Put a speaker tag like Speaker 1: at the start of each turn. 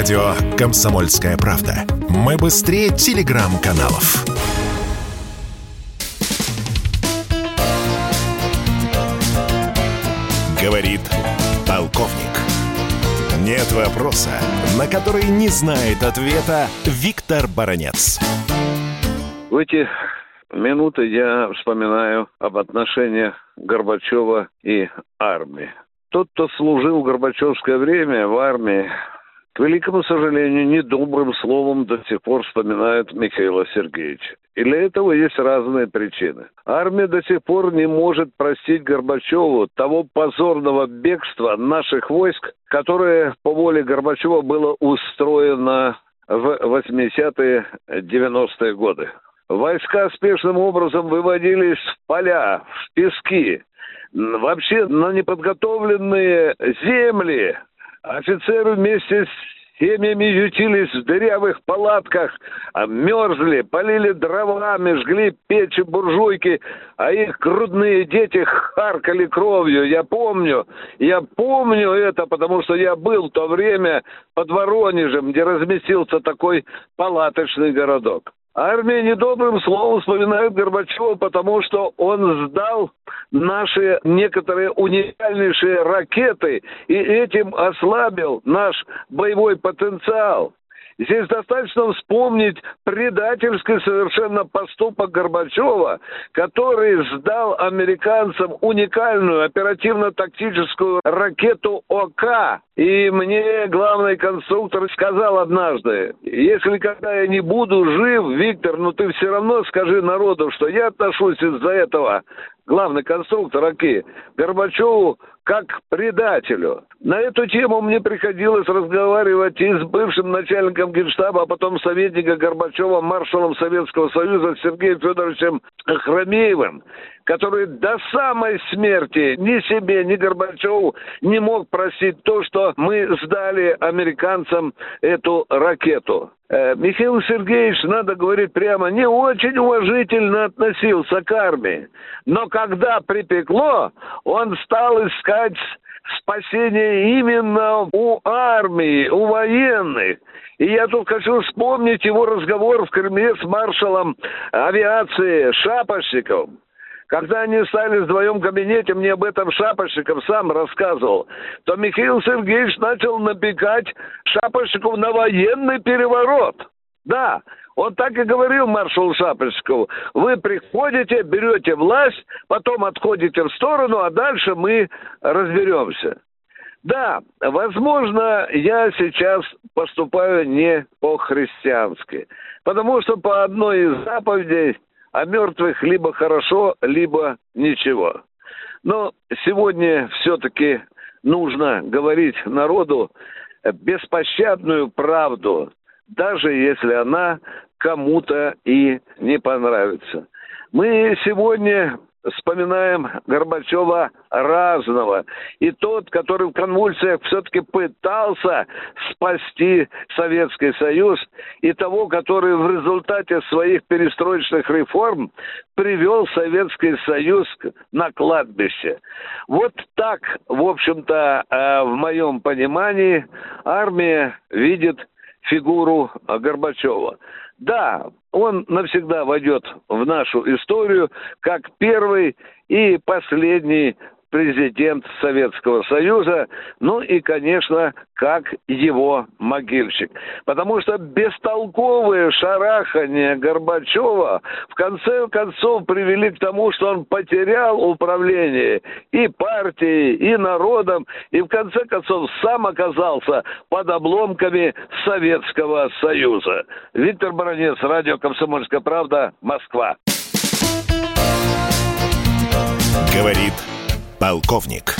Speaker 1: Радио «Комсомольская правда». Мы быстрее телеграм-каналов. Говорит полковник. Нет вопроса, на который не знает ответа Виктор Баранец.
Speaker 2: В эти минуты я вспоминаю об отношениях Горбачева и армии. Тот, кто служил в Горбачевское время в армии, великому сожалению, недобрым словом до сих пор вспоминают Михаила Сергеевича. И для этого есть разные причины. Армия до сих пор не может простить Горбачеву того позорного бегства наших войск, которое по воле Горбачева было устроено в 80-е, 90-е годы. Войска спешным образом выводились в поля, в пески, вообще на неподготовленные земли. Офицеры вместе с семьями ютились в дырявых палатках, мерзли, полили дровами, жгли печи, буржуйки, а их грудные дети харкали кровью. Я помню, я помню это, потому что я был в то время под Воронежем, где разместился такой палаточный городок. Армия недобрым словом вспоминает Горбачева, потому что он сдал наши некоторые уникальнейшие ракеты и этим ослабил наш боевой потенциал. Здесь достаточно вспомнить предательский совершенно поступок Горбачева, который сдал американцам уникальную оперативно-тактическую ракету ОК. И мне главный конструктор сказал однажды, если когда я не буду жив, Виктор, ну ты все равно скажи народу, что я отношусь из-за этого главный конструктор ОК, Горбачеву как предателю. На эту тему мне приходилось разговаривать и с бывшим начальником генштаба, а потом советника Горбачева, маршалом Советского Союза Сергеем Федоровичем Хромеевым, который до самой смерти ни себе, ни Горбачеву не мог простить то, что мы сдали американцам эту ракету. Э, Михаил Сергеевич, надо говорить прямо, не очень уважительно относился к армии. Но когда припекло, он стал искать спасение именно у армии, у военных. И я тут хочу вспомнить его разговор в Кремле с маршалом авиации Шапошниковым. Когда они стали вдвоем в кабинете, мне об этом Шапошников сам рассказывал, то Михаил Сергеевич начал напекать Шапошникову на военный переворот. Да, он так и говорил маршалу Шапочкову. Вы приходите, берете власть, потом отходите в сторону, а дальше мы разберемся. Да, возможно, я сейчас поступаю не по-христиански, потому что по одной из заповедей а мертвых либо хорошо, либо ничего. Но сегодня все-таки нужно говорить народу беспощадную правду, даже если она кому-то и не понравится. Мы сегодня вспоминаем Горбачева разного. И тот, который в конвульсиях все-таки пытался спасти Советский Союз, и того, который в результате своих перестроечных реформ привел Советский Союз на кладбище. Вот так, в общем-то, э, в моем понимании, армия видит фигуру Горбачева. Да, он навсегда войдет в нашу историю как первый и последний президент Советского Союза, ну и, конечно, как его могильщик. Потому что бестолковые шарахания Горбачева в конце концов привели к тому, что он потерял управление и партией, и народом, и в конце концов сам оказался под обломками Советского Союза. Виктор Баранец, радио «Комсомольская правда», Москва.
Speaker 1: Говорит полковник.